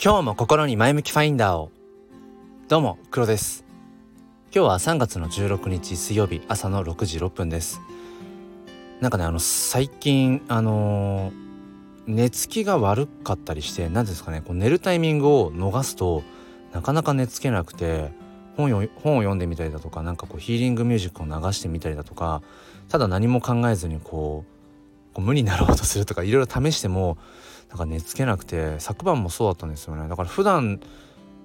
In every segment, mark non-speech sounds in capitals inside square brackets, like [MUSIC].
今日も心に前向きファインダーを。どうも黒です。今日は3月の16日水曜日朝の6時6分です。なんかねあの最近あのー、寝つきが悪かったりして何ですかねこう寝るタイミングを逃すとなかなか寝つけなくて本を本を読んでみたりだとかなんかこうヒーリングミュージックを流してみたりだとかただ何も考えずにこうこう無になろうとするとかいろいろ試してもなんか寝つけなくて昨晩もそうだったんですよね。だから普段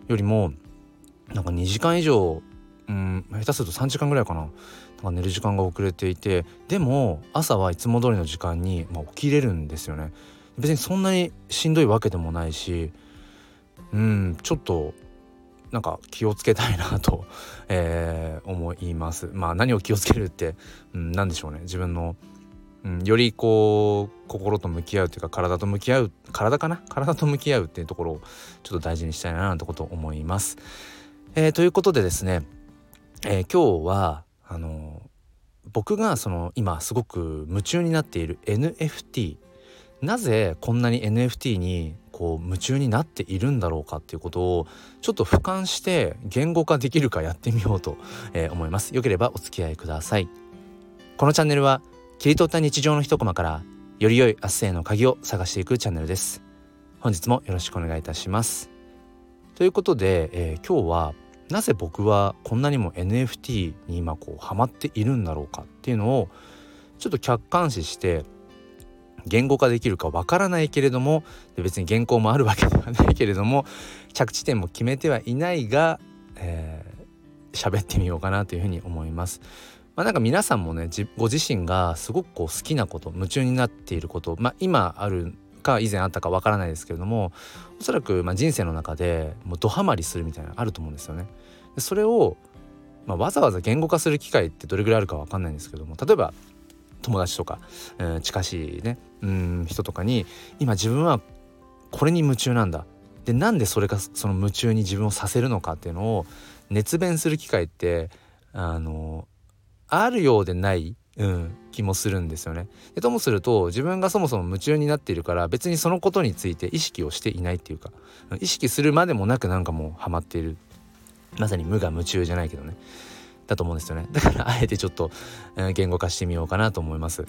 よりもなんか2時間以上うん下手すると3時間ぐらいかな。なんか寝る時間が遅れていてでも朝はいつも通りの時間に、まあ、起きれるんですよね。別にそんなにしんどいわけでもないしうんちょっとなんか気をつけたいなと、えー、思います。まあ何を気をつけるって、うん、何でしょうね。自分のうん、よりこう心と向き合うというか体と向き合う体かな？体と向き合うっていうところをちょっと大事にしたいななんてことを思います。えー、ということでですね、えー、今日はあの僕がその今すごく夢中になっている NFT なぜこんなに NFT にこう夢中になっているんだろうかっていうことをちょっと俯瞰して言語化できるかやってみようと、え、思います。よければお付き合いください。このチャンネルは切り取った日常の一コマからより良い明日への鍵を探していくチャンネルです本日もよろしくお願いいたしますということで、えー、今日はなぜ僕はこんなにも NFT に今こうハマっているんだろうかっていうのをちょっと客観視して言語化できるかわからないけれども別に原稿もあるわけではないけれども着地点も決めてはいないが、えー、喋ってみようかなというふうに思います。まあ、なんか皆さんもねご自身がすごくこう好きなこと夢中になっていること、まあ、今あるか以前あったかわからないですけれどもおそらくま人生の中でもうドハマりするみたいなのあると思うんですよね。それを、まあ、わざわざ言語化する機会ってどれぐらいあるかわかんないんですけども例えば友達とか、うん、近しいねうん人とかに今自分はこれに夢中なんだでなんでそれがその夢中に自分をさせるのかっていうのを熱弁する機会ってあのあるようでない、うん、気もするんですよね。でともすると自分がそもそも夢中になっているから別にそのことについて意識をしていないっていうか意識するまでもなくなんかもうハマっている。まさに無我夢中じゃないけどね。だと思うんですよね。だからあえてちょっと、えー、言語化してみようかなと思います。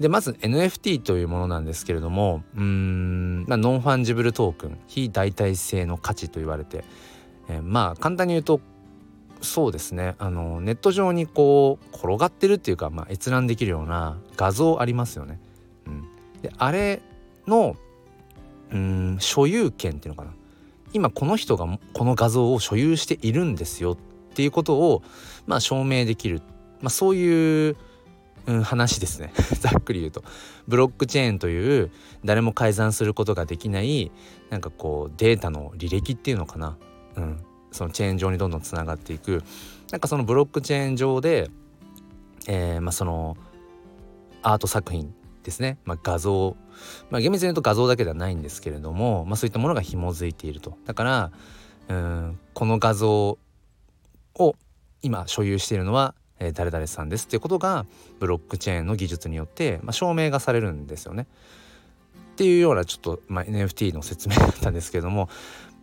でまず NFT というものなんですけれどもうん、まあ、 non-fungible token。非代替性の価値と言われて、えー、まあ簡単に言うとそうですね。あのネット上にこう転がってるっていうか、まあ、閲覧できるような画像ありますよね。うん、であれのうん所有権っていうのかな。今この人がこの画像を所有しているんですよっていうことを、まあ、証明できる、まあ、そういう、うん、話ですね。[LAUGHS] ざっくり言うと。ブロックチェーンという誰も改ざんすることができないなんかこうデータの履歴っていうのかな、うん、そのチェーン上にどんどんつながっていく。なんかそのブロックチェーン上で、えー、まあそのアート作品ですね、まあ、画像、まあ、厳密に言うと画像だけではないんですけれども、まあ、そういったものが紐づいていると。だからうんこの画像を今所有しているのは、えー、誰々さんです。っていうことがブロックチェーンの技術によって、まあ、証明がされるんですよね。っていうようなちょっと、まあ、NFT の説明だったんですけれども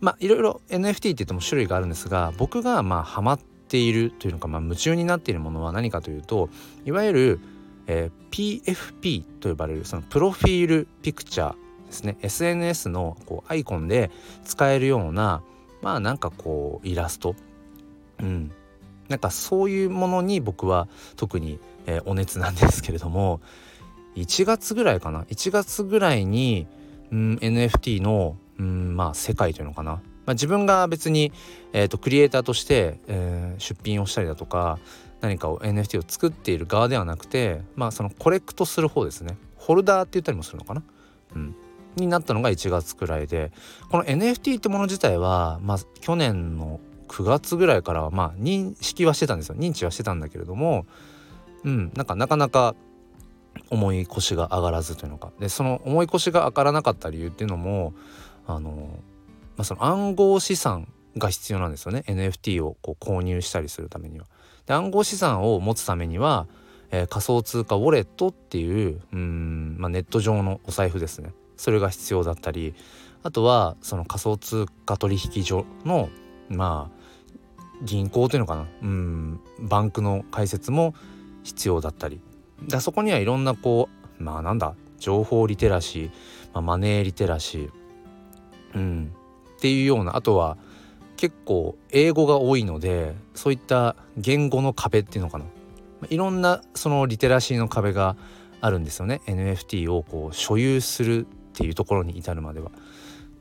まあいろいろ NFT って言っても種類があるんですが僕がまあハマっているというのか、まあ、夢中になっているものは何かというといわゆる、えー、PFP と呼ばれるそのプロフィールピクチャーですね。SNS のこうアイコンで使えるようなまあなんかこうイラスト。うん。なんかそういうものに僕は特に、えー、お熱なんですけれども1月ぐらいかな。1月ぐらいに、うん、NFT のうんまあ世界というのかな、まあ、自分が別に、えーと、クリエイターとして、えー、出品をしたりだとか何かを NFT を作っている側ではなくてまあそのコレクトする方ですね。ホルダーって言ったりもするのかな、うん、になったのが1月くらいでこの NFT ってもの自体は、まあ、去年の9月ぐらいからはまあ認識はしてたんですよ。認知はしてたんだけれどもうんなんかなかなか重い腰が上がらずというのか。でその重い腰が上がらなかった理由っていうのもあの、まあ、その暗号資産が必要なんですよね。NFT をこう購入したりするためには。で暗号資産を持つためには、えー、仮想通貨ウォレットっていううん、まあ、ネット上のお財布ですね。それが必要だったりあとはその仮想通貨取引所のまあ銀行というのかな。うんバンクの開設も必要だったり。だそこにはいろんなこうまあなんだ情報リテラシー、まあ、マネーリテラシー、うん、っていうようなあとは結構英語が多いのでそういった言語の壁っていうのかな。いろんなそのリテラシーの壁があるんですよね。NFT をこう所有するっていうところに至るまでは、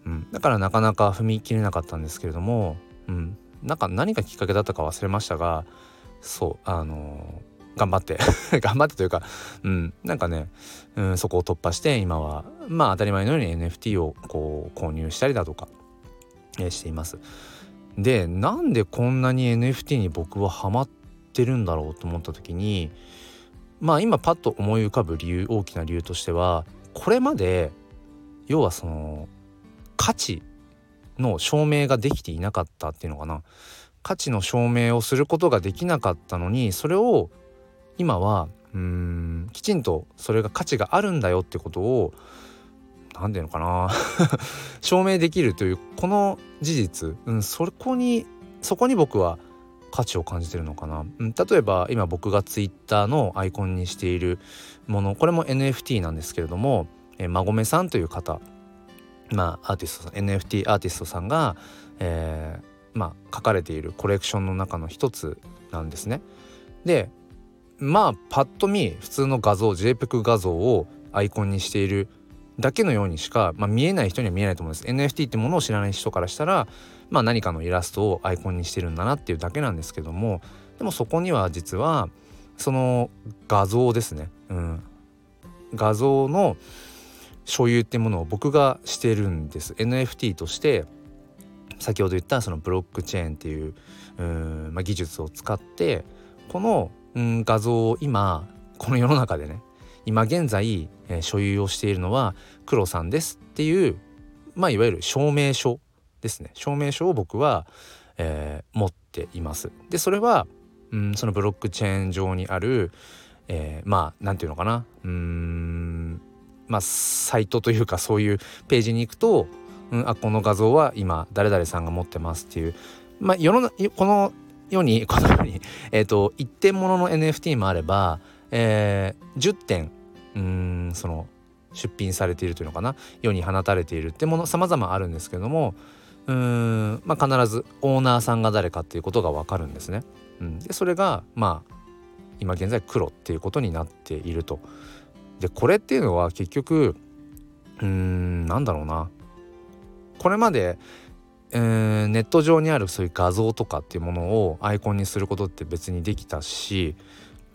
うん、だからなかなか踏み切れなかったんですけれども、うん、なんか何がきっかけだったか忘れましたがそうあのー、頑張って。[LAUGHS] 頑張ってというか、うん、なんかね、うん、そこを突破して今はまあ当たり前のように NFT をこう購入したりだとか、えー、しています。でなんでこんなに NFT に僕はハマってるんだろうと思った時にまあ今パッと思い浮かぶ理由大きな理由としてはこれまで要はその価値の証明ができていなかったっていうのかな。価値の証明をすることができなかったのにそれを今はうんきちんとそれが価値があるんだよってことを何て言うのかな。[LAUGHS] 証明できるというこの事実、うん、そこにそこに僕は価値を感じてるのかな、うん、例えば今僕が Twitter のアイコンにしているものこれも NFT なんですけれどもえー、さんという方まあアーティストさん NFT アーティストさんが、えー、まあ書かれているコレクションの中の一つなんですね。でまあパッと見普通の画像 JPEG 画像をアイコンにしているだけのようにしか、まあ、見えない人には見えないと思うんです。NFT ってものを知らない人からしたら、まあ、何かのイラストをアイコンにしてるんだなっていうだけなんですけどもでもそこには実はその画像ですね、うん、画像の所有ってものを僕がしてるんです。NFT として先ほど言ったそのブロックチェーンっていううん、まあ、技術を使ってこの、うん、画像を今この世の中でね今現在、えー、所有をしているのは黒さんですっていうまあいわゆる証明書ですね証明書を僕は、えー、持っています。でそれは、うん、そのブロックチェーン上にある、えー、まあ何て言うのかなうんまあ、サイトというかそういうページに行くと、うん、あこの画像は今誰々さんが持ってますっていう、まあ、世のこの世にこのように、[LAUGHS] えーと、一点ものの NFT もあれば、えー、10点うんその出品されているというのかな？世に放たれているってもの様々あるんですけどもうん、まあ、必ずオーナーさんが誰かっていうことが分かるんですね。うん、でそれがまあ今現在黒っていうことになっていると。でこれっていうのは結局うーんなんだろうなこれまで、えー、ネット上にあるそういう画像とかっていうものをアイコンにすることって別にできたし、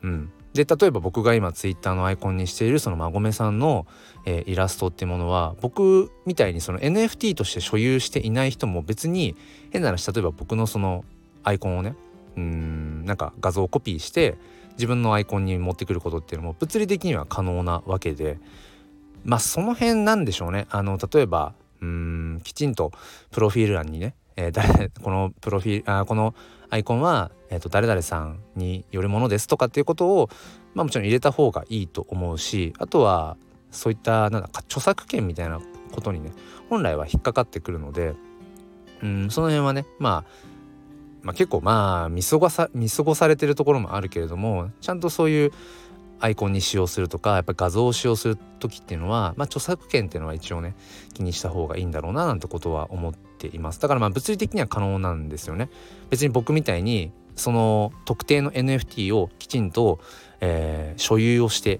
うん、で例えば僕が今ツイッターのアイコンにしているそのまごめさんの、えー、イラストっていうものは僕みたいにその NFT として所有していない人も別に変な話例えば僕のそのアイコンをねうんなんか画像をコピーして自分のアイコンに持ってくることっていうのも物理的には可能なわけでまあその辺なんでしょうね。あの例えばうんきちんとプロフィール欄にね、えー、誰このプロフィールあこのアイコンは、えーと、誰々さんによるものですとかっていうことを、まあ、もちろん入れた方がいいと思うしあとはそういったなんだ著作権みたいなことにね本来は引っかかってくるのでうんその辺はねまあまあ、結構まあ見過ごさ見過ごされてるところもあるけれどもちゃんとそういうアイコンに使用するとかやっぱ画像を使用する時っていうのは、まあ、著作権っていうのは一応ね気にした方がいいんだろうななんてことは思っています。だからまあ物理的には可能なんですよね。別に僕みたいにその特定の NFT をきちんと、えー、所有をして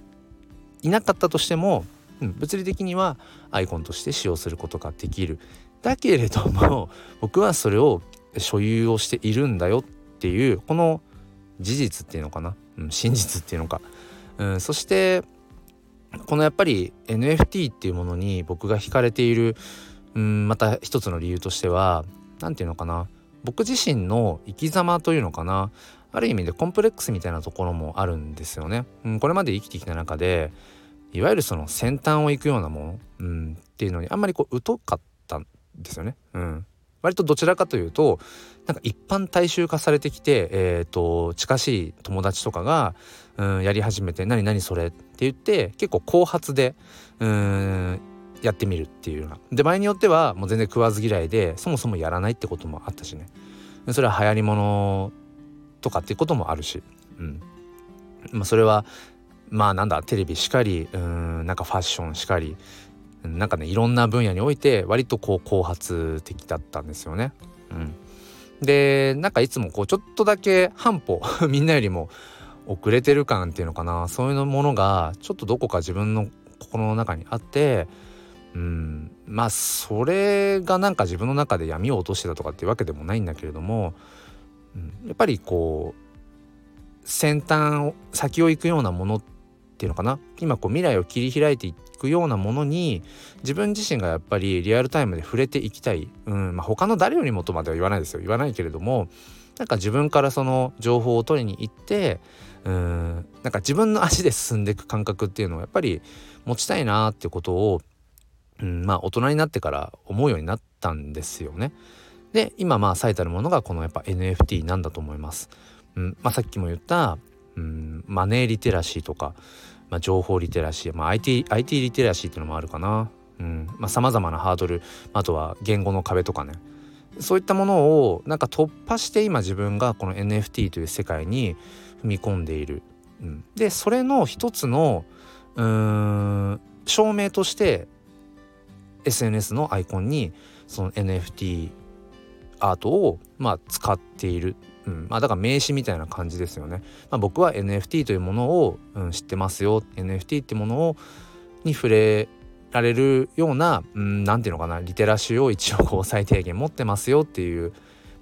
いなかったとしても、うん、物理的にはアイコンとして使用することができる。だけれども [LAUGHS] 僕はそれを所有をしているんだよっていうこの事実っていうのかな、うん、真実っていうのか、うん、そしてこのやっぱり NFT っていうものに僕が惹かれている、うん、また一つの理由としては何て言うのかな僕自身の生き様というのかなある意味でコンプレックスみたいなところもあるんですよね。うん、これまで生きてきた中でいわゆるその先端を行くようなもの、うん、っていうのにあんまりこう疎かったんですよね。うん、割とどちらかというとなんか一般大衆化されてきて、えーと、近しい友達とかが、うん、やり始めて「何何それ?」って言って結構後発でうんやってみるっていうような。で場合によってはもう全然食わず嫌いでそもそもやらないってこともあったしね。それは流行り物とかっていうこともあるし、うん。まあ、それはまあなんだテレビしかりうんなんかファッションしかりなんかねいろんな分野において割とこう後発的だったんですよね。うん、でなんかいつもこうちょっとだけ半歩 [LAUGHS] みんなよりも遅れてる感っていうのかな。そういうものがちょっとどこか自分の心の中にあってうん。まあそれがなんか自分の中で闇を落としてたとかっていうわけでもないんだけれども、うん、やっぱりこう先端先を行くようなものってていうのかな？今こう未来を切り開いていくようなものに自分自身がやっぱりリアルタイムで触れていきたい、うんまあ、他の誰よりもとまでは言わないですよ言わないけれどもなんか自分からその情報を取りに行ってうんなんか自分の足で進んでいく感覚っていうのをやっぱり持ちたいなっていうことをうん、まあ大人になってから思うようになったんですよね。で今まあ最たるものがこのやっぱ NFT なんだと思います。うんまあ、さっきも言った、うん、マネーリテラシーとか、まあ、情報リテラシー、まあ、IT, IT リテラシーっていうのもあるかな。うんまあ、様々なハードルあとは言語の壁とかねそういったものをなんか突破して今自分がこの NFT という世界に踏み込んでいる。うん、でそれの一つのうん証明として SNS のアイコンにその NFT アートをまあ使っている、うん。まあ、だから名刺みたいな感じですよね。まあ、僕は NFT というものを、うん、知ってますよ。NFT ってものをに触れられるような何、うん、て言うのかな。リテラシーを一応こう最低限持ってますよ。っていう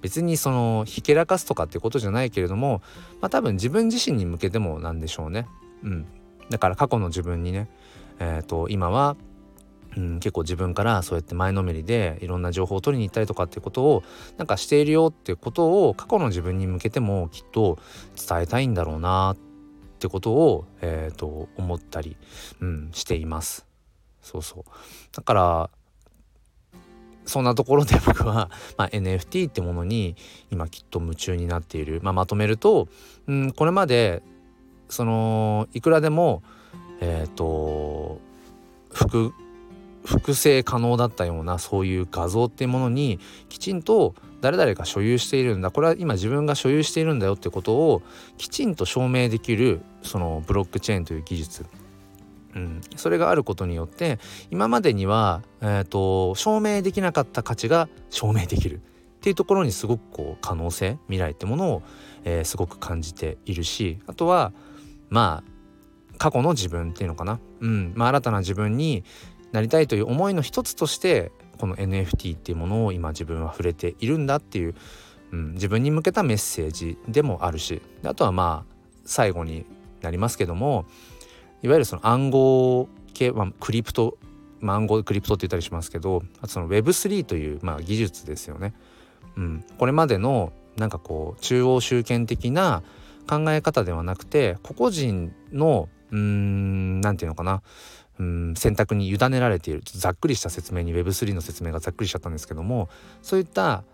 別にそのひけらかすとかってことじゃないけれども、まあ、多分自分自身に向けてもなんでしょうね。うん、だから過去の自分にね、えーと今はうん、結構自分からそうやって前のめりでいろんな情報を取りに行ったりとかっていうことをなんかしているよってことを過去の自分に向けてもきっと伝えたいんだろうなってことを、えーと、思ったり、うん、しています。そうそうだからそんなところで僕は、[LAUGHS] まあ、NFT ってものに今きっと夢中になっている、まあ、まとめると、うん、これまでそのいくらでもえっ、ー、と服複製可能だったようなそういう画像っていうものにきちんと誰々が所有しているんだこれは今自分が所有しているんだよってことをきちんと証明できるそのブロックチェーンという技術、うん、それがあることによって今までには、えーと、証明できなかった価値が証明できる。っていうところにすごくこう可能性未来ってものを、えー、すごく感じているしあとはまあ過去の自分っていうのかな、うん。まあ、新たな自分になりたいという思いの一つとしてこの NFT っていうものを今自分は触れているんだっていう、うん、自分に向けたメッセージでもあるしあとはまあ最後になりますけどもいわゆるその暗号系、まあ、クリプト、まあ、暗号クリプトって言ったりしますけどあとその Web3 という、まあ、技術ですよね。うん、これまでのなんかこう中央集権的な考え方ではなくて個々人のうーん何て言うのかなうん選択に委ねられている。ざっくりした説明に Web3 の説明がざっくりしちゃったんですけどもそういった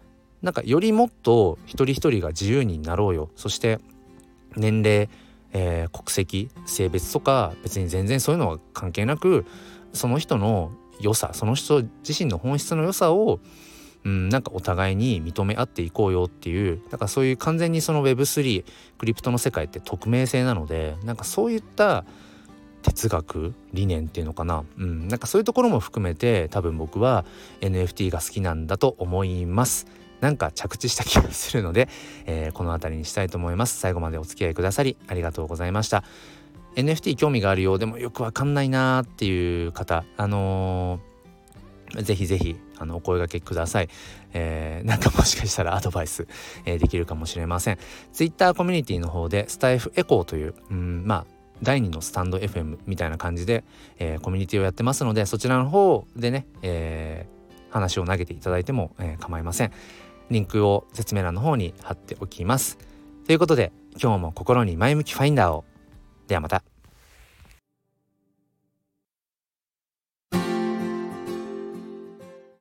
なんかよりもっと一人一人が自由になろうよ。そして年齢、えー、国籍性別とか別に全然そういうのは関係なくその人の良さその人自身の本質の良さをうん、なんかお互いに認め合っていこうよっていうだからそういう完全にその Web3 クリプトの世界って匿名性なのでなんかそういった哲学理念っていうのかな、うん、なんかそういうところも含めて多分僕は NFT が好きなんだと思います。なんか着地した気がするので、えー、この辺りにしたいと思います。最後までお付き合いくださりありがとうございました。NFT 興味があるようでもよくわかんないなーっていう方あのー、ぜひぜひあのお声がけください、えー、なんかもしかしたらアドバイス、えー、できるかもしれません。Twitter コミュニティの方でスタイフエコーという、うん、まあ第2のスタンド FM みたいな感じで、えー、コミュニティをやってますのでそちらの方でね、えー、話を投げていただいても、えー、構いません。リンクを説明欄の方に貼っておきます。ということで今日も心に前向きファインダーを。ではまた。